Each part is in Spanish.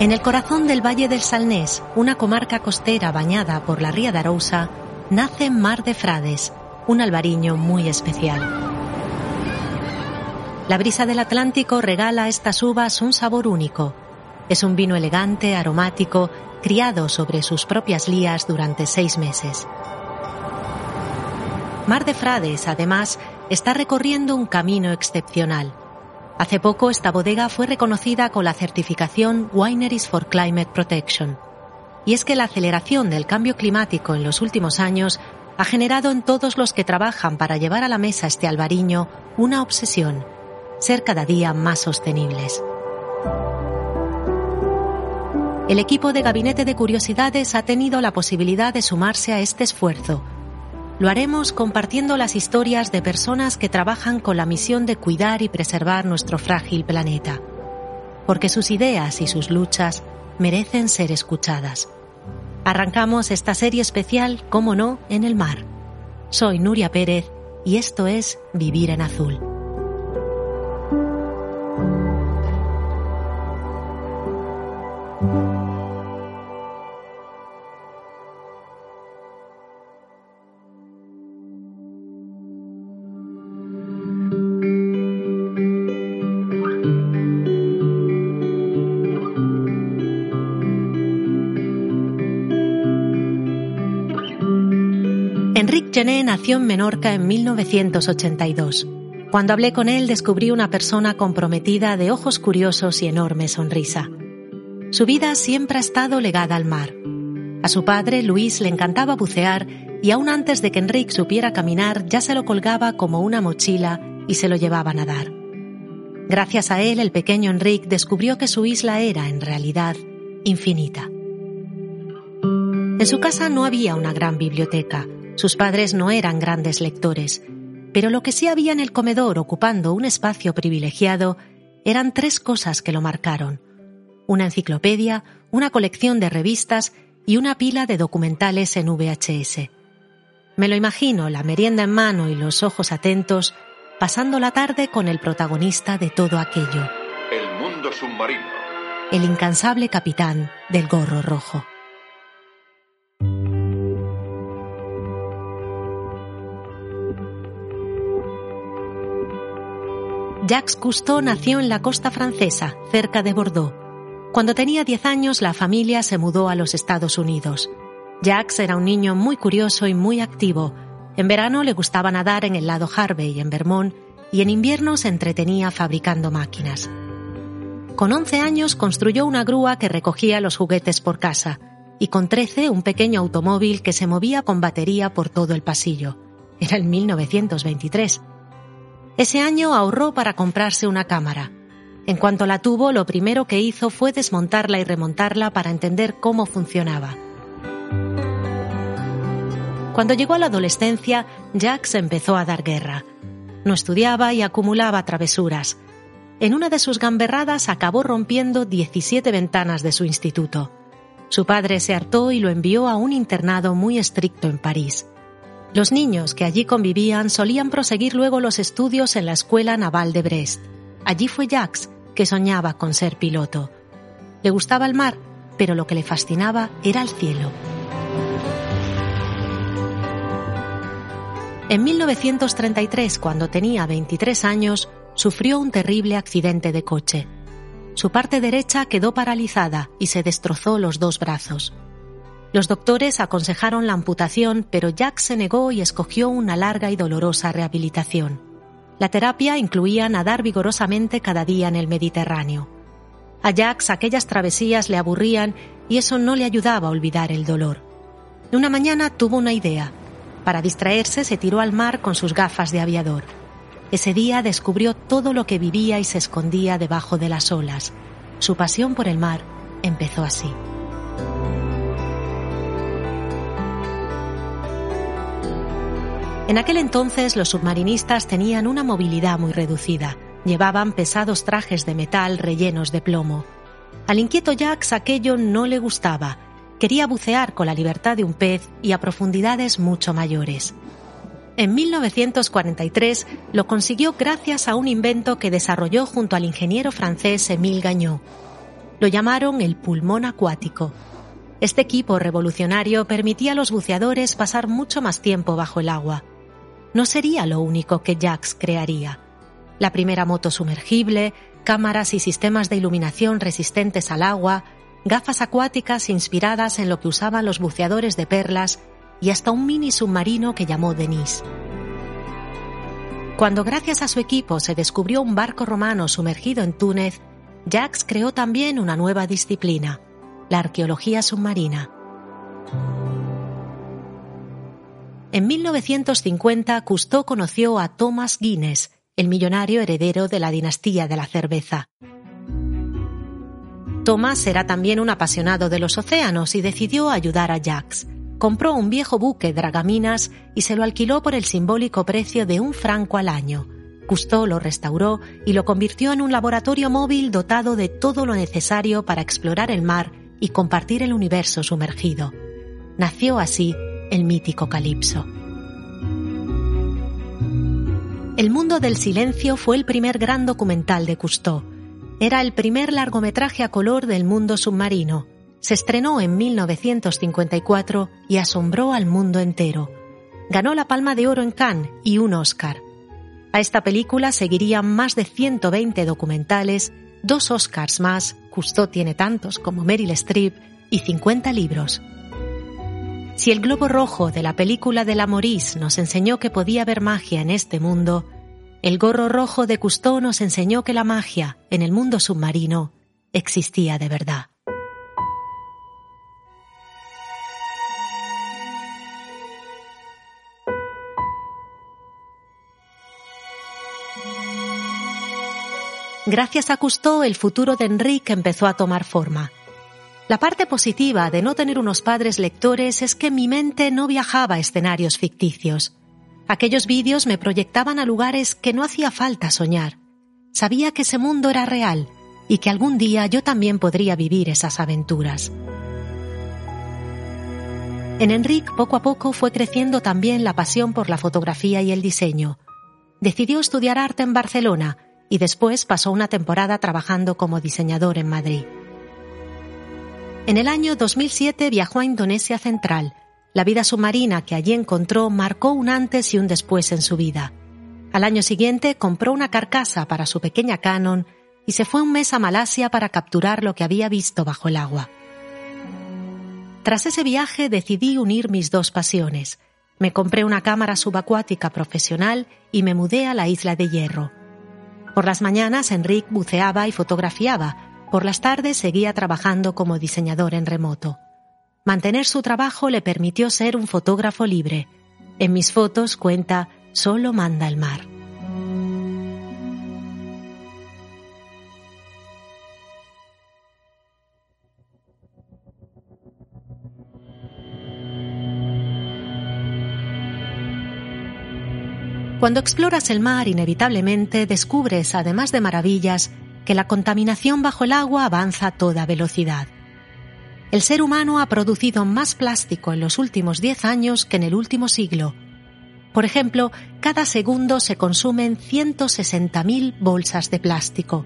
En el corazón del Valle del Salnés, una comarca costera bañada por la ría de Arousa, nace Mar de Frades, un albariño muy especial. La brisa del Atlántico regala a estas uvas un sabor único. Es un vino elegante, aromático, criado sobre sus propias lías durante seis meses. Mar de Frades, además, está recorriendo un camino excepcional. Hace poco esta bodega fue reconocida con la certificación Wineries for Climate Protection. Y es que la aceleración del cambio climático en los últimos años ha generado en todos los que trabajan para llevar a la mesa este albariño una obsesión, ser cada día más sostenibles. El equipo de Gabinete de Curiosidades ha tenido la posibilidad de sumarse a este esfuerzo lo haremos compartiendo las historias de personas que trabajan con la misión de cuidar y preservar nuestro frágil planeta, porque sus ideas y sus luchas merecen ser escuchadas. Arrancamos esta serie especial, como no, en el mar. Soy Nuria Pérez y esto es Vivir en Azul. Gené nació en Menorca en 1982. Cuando hablé con él descubrí una persona comprometida de ojos curiosos y enorme sonrisa. Su vida siempre ha estado legada al mar. A su padre, Luis, le encantaba bucear y aún antes de que Enrique supiera caminar ya se lo colgaba como una mochila y se lo llevaba a nadar. Gracias a él, el pequeño Enrique descubrió que su isla era, en realidad, infinita. En su casa no había una gran biblioteca, sus padres no eran grandes lectores, pero lo que sí había en el comedor ocupando un espacio privilegiado eran tres cosas que lo marcaron. Una enciclopedia, una colección de revistas y una pila de documentales en VHS. Me lo imagino, la merienda en mano y los ojos atentos, pasando la tarde con el protagonista de todo aquello. El mundo submarino. El incansable capitán del gorro rojo. Jacques Cousteau nació en la costa francesa, cerca de Bordeaux. Cuando tenía 10 años, la familia se mudó a los Estados Unidos. Jacques era un niño muy curioso y muy activo. En verano le gustaba nadar en el lado Harvey, en Vermont, y en invierno se entretenía fabricando máquinas. Con 11 años construyó una grúa que recogía los juguetes por casa, y con 13 un pequeño automóvil que se movía con batería por todo el pasillo. Era el 1923. Ese año ahorró para comprarse una cámara. En cuanto la tuvo, lo primero que hizo fue desmontarla y remontarla para entender cómo funcionaba. Cuando llegó a la adolescencia, Jack se empezó a dar guerra. No estudiaba y acumulaba travesuras. En una de sus gamberradas acabó rompiendo 17 ventanas de su instituto. Su padre se hartó y lo envió a un internado muy estricto en París. Los niños que allí convivían solían proseguir luego los estudios en la Escuela Naval de Brest. Allí fue Jacques, que soñaba con ser piloto. Le gustaba el mar, pero lo que le fascinaba era el cielo. En 1933, cuando tenía 23 años, sufrió un terrible accidente de coche. Su parte derecha quedó paralizada y se destrozó los dos brazos. Los doctores aconsejaron la amputación, pero Jack se negó y escogió una larga y dolorosa rehabilitación. La terapia incluía nadar vigorosamente cada día en el Mediterráneo. A Jax aquellas travesías le aburrían y eso no le ayudaba a olvidar el dolor. Una mañana tuvo una idea. Para distraerse se tiró al mar con sus gafas de aviador. Ese día descubrió todo lo que vivía y se escondía debajo de las olas. Su pasión por el mar empezó así. En aquel entonces los submarinistas tenían una movilidad muy reducida. Llevaban pesados trajes de metal rellenos de plomo. Al inquieto Jax aquello no le gustaba. Quería bucear con la libertad de un pez y a profundidades mucho mayores. En 1943 lo consiguió gracias a un invento que desarrolló junto al ingeniero francés Émile Gagnot. Lo llamaron el pulmón acuático. Este equipo revolucionario permitía a los buceadores pasar mucho más tiempo bajo el agua. No sería lo único que Jax crearía. La primera moto sumergible, cámaras y sistemas de iluminación resistentes al agua, gafas acuáticas inspiradas en lo que usaban los buceadores de perlas y hasta un mini submarino que llamó Denise. Cuando gracias a su equipo se descubrió un barco romano sumergido en Túnez, Jacques creó también una nueva disciplina, la arqueología submarina. En 1950, Cousteau conoció a Thomas Guinness, el millonario heredero de la dinastía de la cerveza. Thomas era también un apasionado de los océanos y decidió ayudar a Jacques. Compró un viejo buque dragaminas y se lo alquiló por el simbólico precio de un franco al año Cousteau lo restauró y lo convirtió en un laboratorio móvil dotado de todo lo necesario para explorar el mar y compartir el universo sumergido. Nació así el mítico Calipso. El mundo del silencio fue el primer gran documental de Cousteau. Era el primer largometraje a color del mundo submarino. Se estrenó en 1954 y asombró al mundo entero. Ganó la Palma de Oro en Cannes y un Oscar. A esta película seguirían más de 120 documentales, dos Oscars más, Cousteau tiene tantos como Meryl Streep, y 50 libros. Si el globo rojo de la película de la Maurice nos enseñó que podía haber magia en este mundo, el gorro rojo de Cousteau nos enseñó que la magia en el mundo submarino existía de verdad. Gracias a Cousteau, el futuro de Enrique empezó a tomar forma. La parte positiva de no tener unos padres lectores es que mi mente no viajaba a escenarios ficticios. Aquellos vídeos me proyectaban a lugares que no hacía falta soñar. Sabía que ese mundo era real y que algún día yo también podría vivir esas aventuras. En Enrique poco a poco fue creciendo también la pasión por la fotografía y el diseño. Decidió estudiar arte en Barcelona y después pasó una temporada trabajando como diseñador en Madrid. En el año 2007 viajó a Indonesia Central. La vida submarina que allí encontró marcó un antes y un después en su vida. Al año siguiente compró una carcasa para su pequeña Canon y se fue un mes a Malasia para capturar lo que había visto bajo el agua. Tras ese viaje decidí unir mis dos pasiones. Me compré una cámara subacuática profesional y me mudé a la isla de Hierro. Por las mañanas Enrique buceaba y fotografiaba, por las tardes seguía trabajando como diseñador en remoto. Mantener su trabajo le permitió ser un fotógrafo libre. En mis fotos cuenta, solo manda el mar. Cuando exploras el mar, inevitablemente descubres, además de maravillas, que la contaminación bajo el agua avanza a toda velocidad. El ser humano ha producido más plástico en los últimos 10 años que en el último siglo. Por ejemplo, cada segundo se consumen 160.000 bolsas de plástico.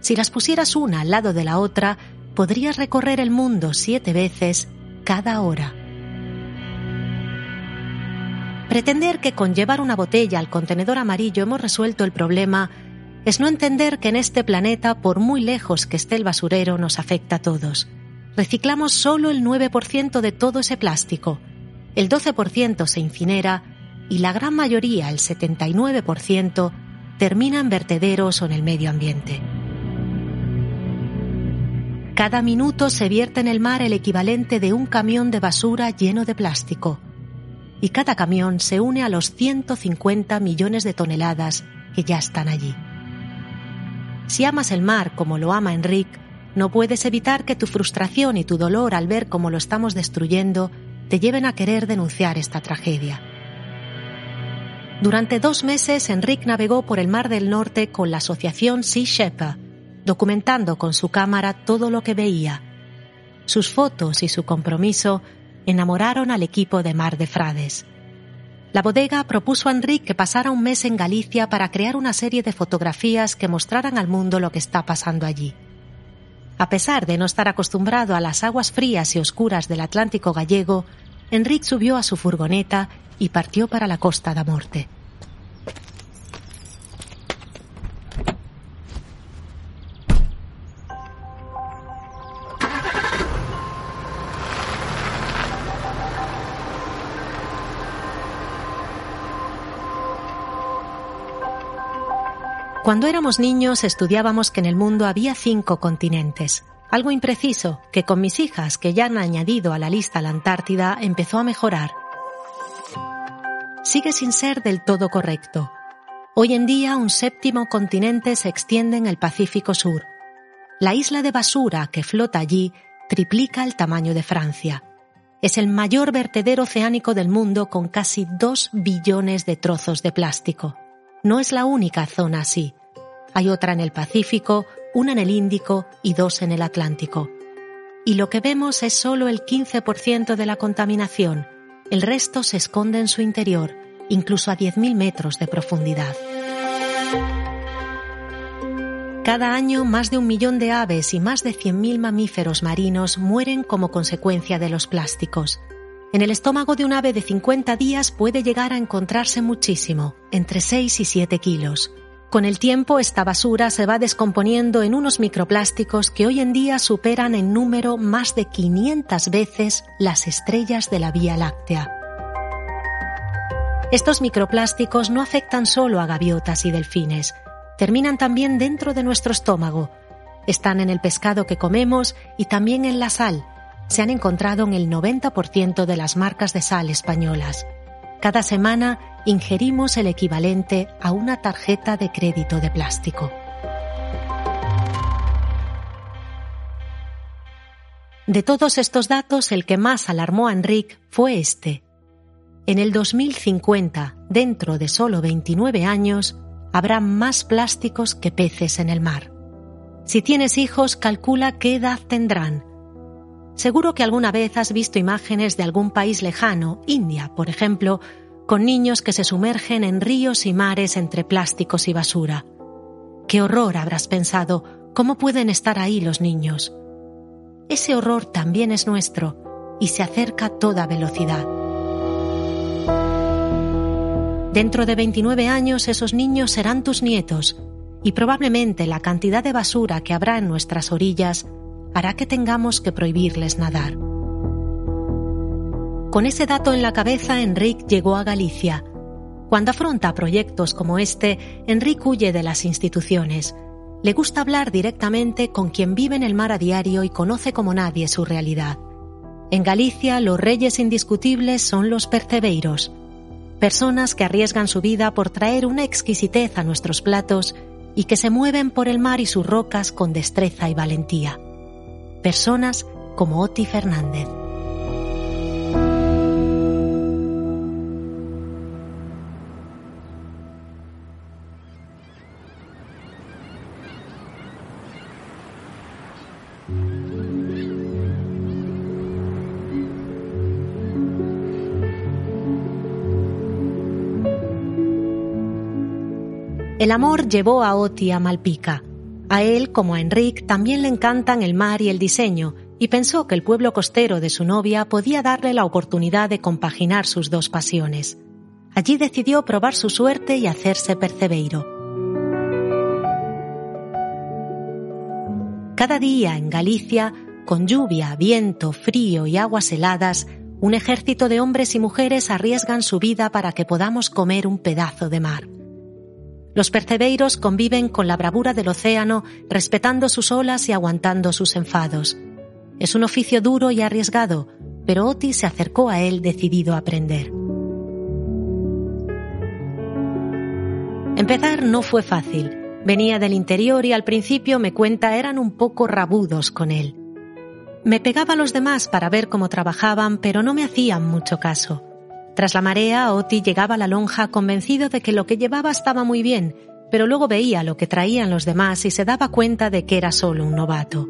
Si las pusieras una al lado de la otra, podrías recorrer el mundo siete veces cada hora. Pretender que con llevar una botella al contenedor amarillo hemos resuelto el problema es no entender que en este planeta, por muy lejos que esté el basurero, nos afecta a todos. Reciclamos solo el 9% de todo ese plástico, el 12% se incinera y la gran mayoría, el 79%, termina en vertederos o en el medio ambiente. Cada minuto se vierte en el mar el equivalente de un camión de basura lleno de plástico y cada camión se une a los 150 millones de toneladas que ya están allí. Si amas el mar como lo ama Enrique, no puedes evitar que tu frustración y tu dolor al ver cómo lo estamos destruyendo te lleven a querer denunciar esta tragedia. Durante dos meses, Enrique navegó por el Mar del Norte con la asociación Sea Shepherd, documentando con su cámara todo lo que veía. Sus fotos y su compromiso enamoraron al equipo de Mar de Frades. La bodega propuso a Enrique que pasara un mes en Galicia para crear una serie de fotografías que mostraran al mundo lo que está pasando allí. A pesar de no estar acostumbrado a las aguas frías y oscuras del Atlántico gallego, Enrique subió a su furgoneta y partió para la Costa da Morte. Cuando éramos niños estudiábamos que en el mundo había cinco continentes, algo impreciso que con mis hijas, que ya han añadido a la lista la Antártida, empezó a mejorar. Sigue sin ser del todo correcto. Hoy en día un séptimo continente se extiende en el Pacífico Sur. La isla de basura que flota allí triplica el tamaño de Francia. Es el mayor vertedero oceánico del mundo con casi dos billones de trozos de plástico no es la única zona así. Hay otra en el Pacífico, una en el Índico y dos en el Atlántico. Y lo que vemos es solo el 15% de la contaminación. El resto se esconde en su interior, incluso a 10.000 metros de profundidad. Cada año más de un millón de aves y más de 100.000 mamíferos marinos mueren como consecuencia de los plásticos. En el estómago de un ave de 50 días puede llegar a encontrarse muchísimo, entre 6 y 7 kilos. Con el tiempo esta basura se va descomponiendo en unos microplásticos que hoy en día superan en número más de 500 veces las estrellas de la Vía Láctea. Estos microplásticos no afectan solo a gaviotas y delfines, terminan también dentro de nuestro estómago. Están en el pescado que comemos y también en la sal, se han encontrado en el 90% de las marcas de sal españolas. Cada semana ingerimos el equivalente a una tarjeta de crédito de plástico. De todos estos datos, el que más alarmó a Enrique fue este. En el 2050, dentro de solo 29 años, habrá más plásticos que peces en el mar. Si tienes hijos, calcula qué edad tendrán Seguro que alguna vez has visto imágenes de algún país lejano, India, por ejemplo, con niños que se sumergen en ríos y mares entre plásticos y basura. Qué horror habrás pensado, ¿cómo pueden estar ahí los niños? Ese horror también es nuestro y se acerca a toda velocidad. Dentro de 29 años esos niños serán tus nietos y probablemente la cantidad de basura que habrá en nuestras orillas hará que tengamos que prohibirles nadar. Con ese dato en la cabeza, Enrique llegó a Galicia. Cuando afronta proyectos como este, Enrique huye de las instituciones. Le gusta hablar directamente con quien vive en el mar a diario y conoce como nadie su realidad. En Galicia, los reyes indiscutibles son los percebeiros, personas que arriesgan su vida por traer una exquisitez a nuestros platos y que se mueven por el mar y sus rocas con destreza y valentía personas como Oti Fernández. El amor llevó a Oti a Malpica, a él, como a Enrique, también le encantan el mar y el diseño, y pensó que el pueblo costero de su novia podía darle la oportunidad de compaginar sus dos pasiones. Allí decidió probar su suerte y hacerse percebeiro. Cada día en Galicia, con lluvia, viento, frío y aguas heladas, un ejército de hombres y mujeres arriesgan su vida para que podamos comer un pedazo de mar. Los percebeiros conviven con la bravura del océano, respetando sus olas y aguantando sus enfados. Es un oficio duro y arriesgado, pero Otis se acercó a él decidido a aprender. Empezar no fue fácil. Venía del interior y al principio me cuenta eran un poco rabudos con él. Me pegaba a los demás para ver cómo trabajaban, pero no me hacían mucho caso. Tras la marea, Oti llegaba a la lonja convencido de que lo que llevaba estaba muy bien, pero luego veía lo que traían los demás y se daba cuenta de que era solo un novato.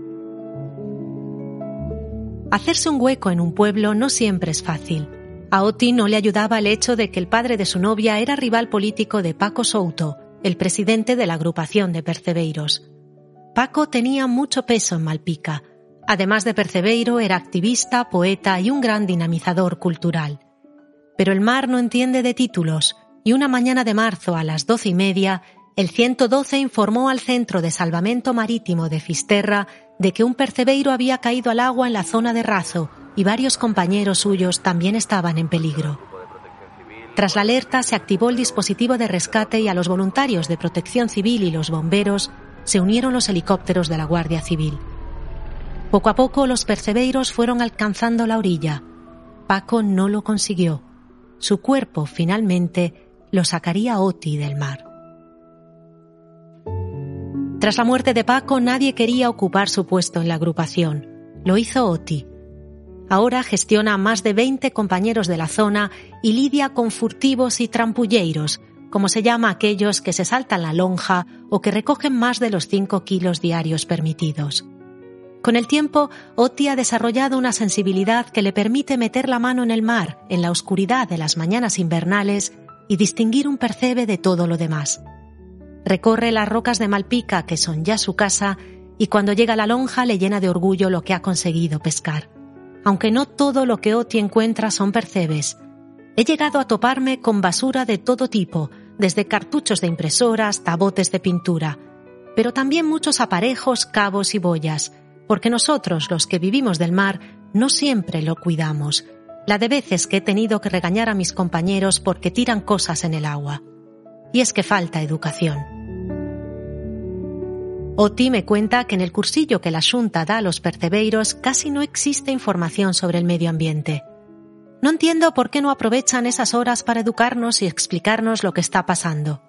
Hacerse un hueco en un pueblo no siempre es fácil. A Oti no le ayudaba el hecho de que el padre de su novia era rival político de Paco Souto, el presidente de la agrupación de Percebeiros. Paco tenía mucho peso en Malpica. Además de percebeiro, era activista, poeta y un gran dinamizador cultural. Pero el mar no entiende de títulos, y una mañana de marzo a las doce y media, el 112 informó al Centro de Salvamento Marítimo de Fisterra de que un percebeiro había caído al agua en la zona de Razo y varios compañeros suyos también estaban en peligro. Tras la alerta se activó el dispositivo de rescate y a los voluntarios de protección civil y los bomberos se unieron los helicópteros de la Guardia Civil. Poco a poco los percebeiros fueron alcanzando la orilla. Paco no lo consiguió. Su cuerpo finalmente lo sacaría Oti del mar. Tras la muerte de Paco nadie quería ocupar su puesto en la agrupación. Lo hizo Oti. Ahora gestiona a más de 20 compañeros de la zona y lidia con furtivos y trampulleiros, como se llama aquellos que se saltan la lonja o que recogen más de los 5 kilos diarios permitidos. Con el tiempo, Oti ha desarrollado una sensibilidad que le permite meter la mano en el mar, en la oscuridad de las mañanas invernales, y distinguir un percebe de todo lo demás. Recorre las rocas de Malpica, que son ya su casa, y cuando llega a la lonja le llena de orgullo lo que ha conseguido pescar. Aunque no todo lo que Oti encuentra son percebes. He llegado a toparme con basura de todo tipo, desde cartuchos de impresora hasta botes de pintura, pero también muchos aparejos, cabos y boyas, porque nosotros, los que vivimos del mar, no siempre lo cuidamos. La de veces que he tenido que regañar a mis compañeros porque tiran cosas en el agua. Y es que falta educación. Oti me cuenta que en el cursillo que la Junta da a los percebeiros casi no existe información sobre el medio ambiente. No entiendo por qué no aprovechan esas horas para educarnos y explicarnos lo que está pasando.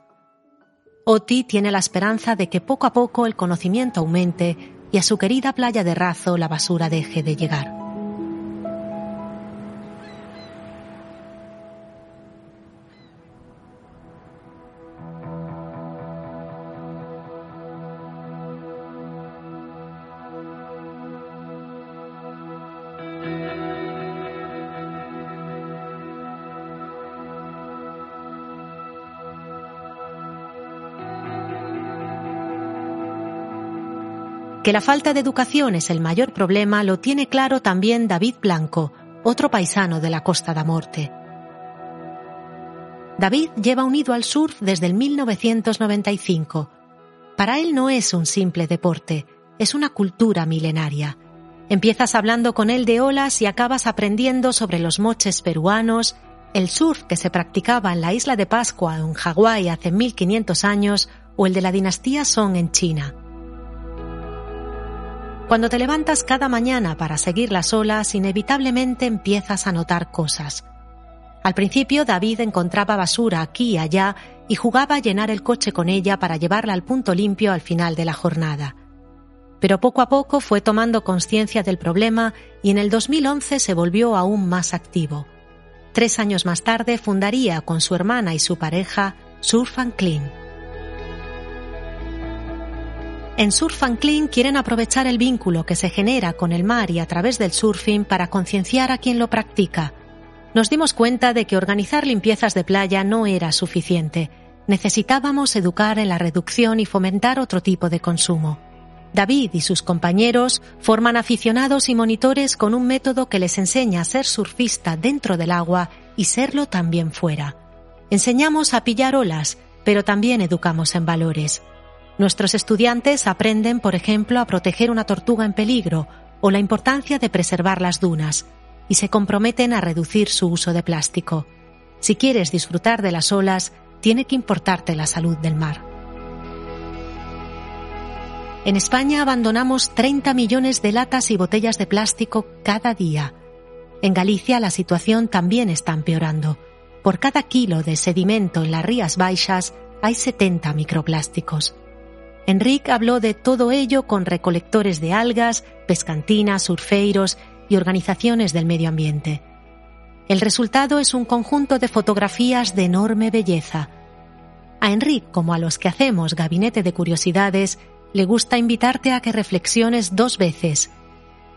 Oti tiene la esperanza de que poco a poco el conocimiento aumente y a su querida playa de Razo la basura deje de llegar. Que la falta de educación es el mayor problema lo tiene claro también David Blanco, otro paisano de la Costa da Morte. David lleva unido al surf desde el 1995. Para él no es un simple deporte, es una cultura milenaria. Empiezas hablando con él de olas y acabas aprendiendo sobre los moches peruanos, el surf que se practicaba en la isla de Pascua en Hawái hace 1500 años o el de la dinastía Song en China. Cuando te levantas cada mañana para seguir las olas, inevitablemente empiezas a notar cosas. Al principio David encontraba basura aquí y allá y jugaba a llenar el coche con ella para llevarla al punto limpio al final de la jornada. Pero poco a poco fue tomando conciencia del problema y en el 2011 se volvió aún más activo. Tres años más tarde fundaría con su hermana y su pareja Surf and Clean. En Surf and Clean quieren aprovechar el vínculo que se genera con el mar y a través del surfing para concienciar a quien lo practica. Nos dimos cuenta de que organizar limpiezas de playa no era suficiente. Necesitábamos educar en la reducción y fomentar otro tipo de consumo. David y sus compañeros forman aficionados y monitores con un método que les enseña a ser surfista dentro del agua y serlo también fuera. Enseñamos a pillar olas, pero también educamos en valores. Nuestros estudiantes aprenden, por ejemplo, a proteger una tortuga en peligro o la importancia de preservar las dunas y se comprometen a reducir su uso de plástico. Si quieres disfrutar de las olas, tiene que importarte la salud del mar. En España abandonamos 30 millones de latas y botellas de plástico cada día. En Galicia la situación también está empeorando. Por cada kilo de sedimento en las Rías Baixas hay 70 microplásticos. Enrique habló de todo ello con recolectores de algas, pescantinas, surfeiros y organizaciones del medio ambiente. El resultado es un conjunto de fotografías de enorme belleza. A Enrique, como a los que hacemos Gabinete de Curiosidades, le gusta invitarte a que reflexiones dos veces.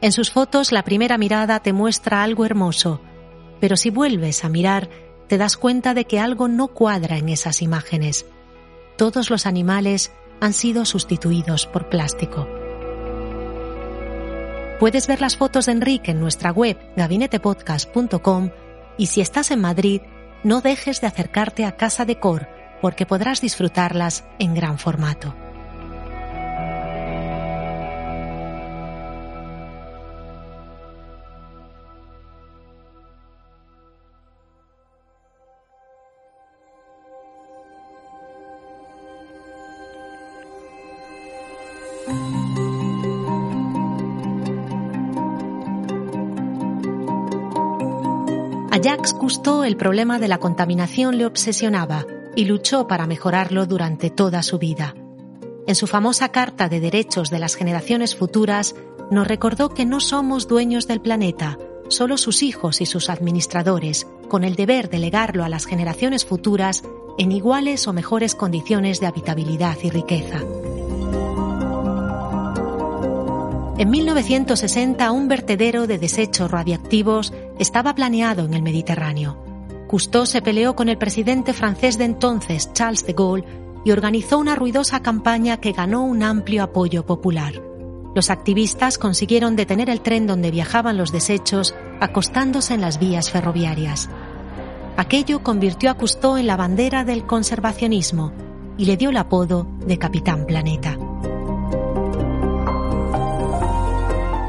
En sus fotos la primera mirada te muestra algo hermoso, pero si vuelves a mirar te das cuenta de que algo no cuadra en esas imágenes. Todos los animales han sido sustituidos por plástico. Puedes ver las fotos de Enrique en nuestra web gabinetepodcast.com y si estás en Madrid, no dejes de acercarte a Casa Decor porque podrás disfrutarlas en gran formato. El problema de la contaminación le obsesionaba y luchó para mejorarlo durante toda su vida. En su famosa Carta de Derechos de las Generaciones Futuras, nos recordó que no somos dueños del planeta, solo sus hijos y sus administradores, con el deber de legarlo a las generaciones futuras en iguales o mejores condiciones de habitabilidad y riqueza. En 1960, un vertedero de desechos radiactivos estaba planeado en el Mediterráneo. Cousteau se peleó con el presidente francés de entonces, Charles de Gaulle, y organizó una ruidosa campaña que ganó un amplio apoyo popular. Los activistas consiguieron detener el tren donde viajaban los desechos, acostándose en las vías ferroviarias. Aquello convirtió a Cousteau en la bandera del conservacionismo y le dio el apodo de Capitán Planeta.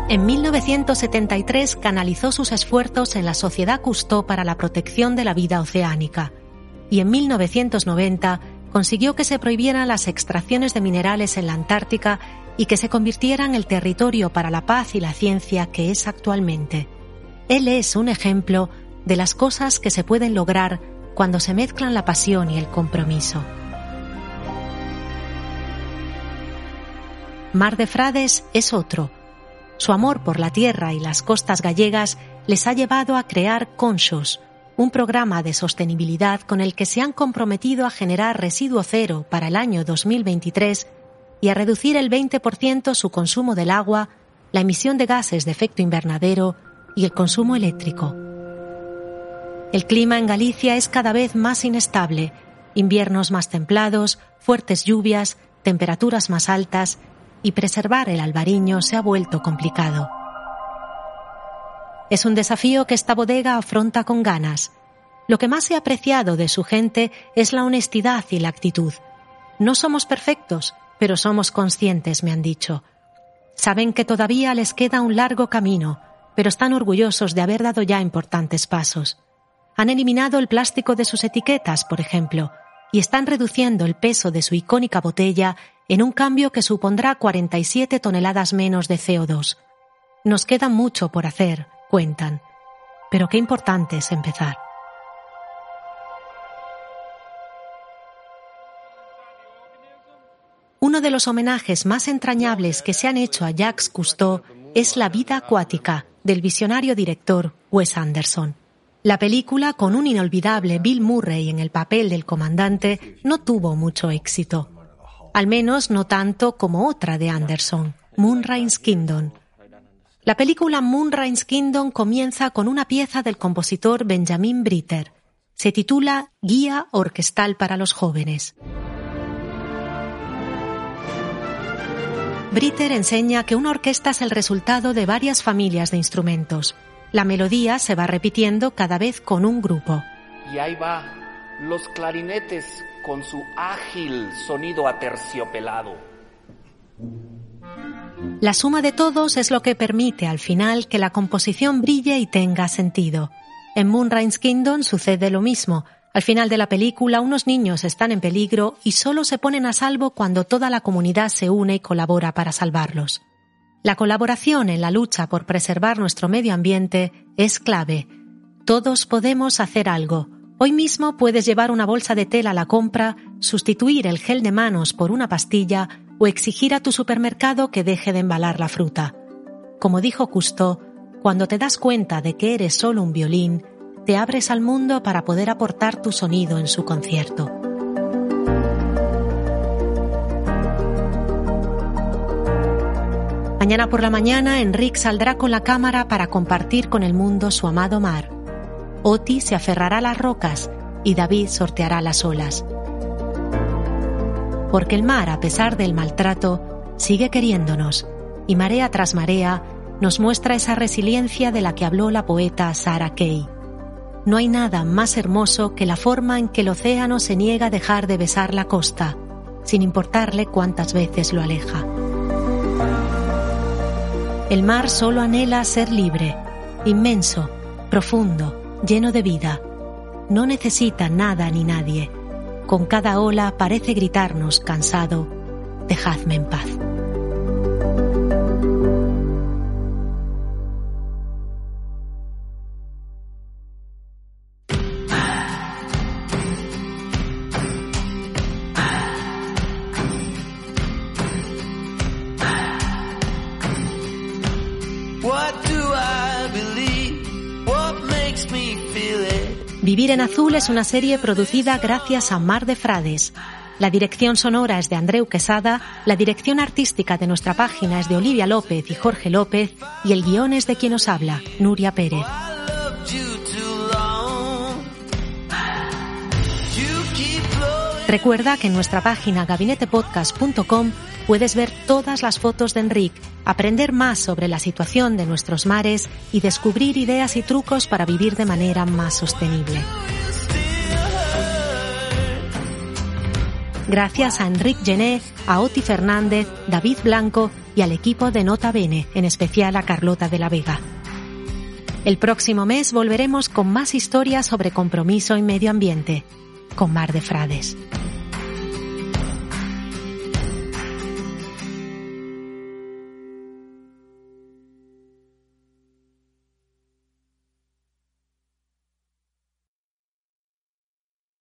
En 1973 canalizó sus esfuerzos en la Sociedad Cousteau para la protección de la vida oceánica y en 1990 consiguió que se prohibieran las extracciones de minerales en la Antártica y que se convirtieran en el territorio para la paz y la ciencia que es actualmente. Él es un ejemplo de las cosas que se pueden lograr cuando se mezclan la pasión y el compromiso. Mar de Frades es otro, su amor por la tierra y las costas gallegas les ha llevado a crear Conchos, un programa de sostenibilidad con el que se han comprometido a generar residuo cero para el año 2023 y a reducir el 20% su consumo del agua, la emisión de gases de efecto invernadero y el consumo eléctrico. El clima en Galicia es cada vez más inestable, inviernos más templados, fuertes lluvias, temperaturas más altas y preservar el albariño se ha vuelto complicado. Es un desafío que esta bodega afronta con ganas. Lo que más he apreciado de su gente es la honestidad y la actitud. No somos perfectos, pero somos conscientes, me han dicho. Saben que todavía les queda un largo camino, pero están orgullosos de haber dado ya importantes pasos. Han eliminado el plástico de sus etiquetas, por ejemplo, y están reduciendo el peso de su icónica botella en un cambio que supondrá 47 toneladas menos de CO2. Nos queda mucho por hacer, cuentan, pero qué importante es empezar. Uno de los homenajes más entrañables que se han hecho a Jacques Cousteau es La vida acuática del visionario director Wes Anderson. La película, con un inolvidable Bill Murray en el papel del comandante, no tuvo mucho éxito al menos no tanto como otra de Anderson, Moonrise Kingdom. La película Moonrise Kingdom comienza con una pieza del compositor Benjamin Britter. Se titula Guía Orquestal para los Jóvenes. Britter enseña que una orquesta es el resultado de varias familias de instrumentos. La melodía se va repitiendo cada vez con un grupo. Y ahí va, los clarinetes con su ágil sonido aterciopelado. La suma de todos es lo que permite al final que la composición brille y tenga sentido. En Moonrise Kingdom sucede lo mismo. Al final de la película unos niños están en peligro y solo se ponen a salvo cuando toda la comunidad se une y colabora para salvarlos. La colaboración en la lucha por preservar nuestro medio ambiente es clave. Todos podemos hacer algo. Hoy mismo puedes llevar una bolsa de tela a la compra, sustituir el gel de manos por una pastilla o exigir a tu supermercado que deje de embalar la fruta. Como dijo Cousteau, cuando te das cuenta de que eres solo un violín, te abres al mundo para poder aportar tu sonido en su concierto. Mañana por la mañana, Enrique saldrá con la cámara para compartir con el mundo su amado mar. Oti se aferrará a las rocas y David sorteará las olas. porque el mar, a pesar del maltrato, sigue queriéndonos y marea tras marea nos muestra esa resiliencia de la que habló la poeta Sarah Kay. No hay nada más hermoso que la forma en que el océano se niega a dejar de besar la costa, sin importarle cuántas veces lo aleja. El mar solo anhela ser libre, inmenso, profundo, lleno de vida. No necesita nada ni nadie. Con cada ola parece gritarnos, cansado, dejadme en paz. En Azul es una serie producida gracias a Mar de Frades. La dirección sonora es de Andreu Quesada, la dirección artística de nuestra página es de Olivia López y Jorge López y el guion es de quien nos habla, Nuria Pérez. Recuerda que en nuestra página gabinetepodcast.com puedes ver todas las fotos de Enrique, aprender más sobre la situación de nuestros mares y descubrir ideas y trucos para vivir de manera más sostenible. Gracias a Enrique Gené, a Oti Fernández, David Blanco y al equipo de Nota Bene, en especial a Carlota de la Vega. El próximo mes volveremos con más historias sobre compromiso y medio ambiente, con Mar de Frades.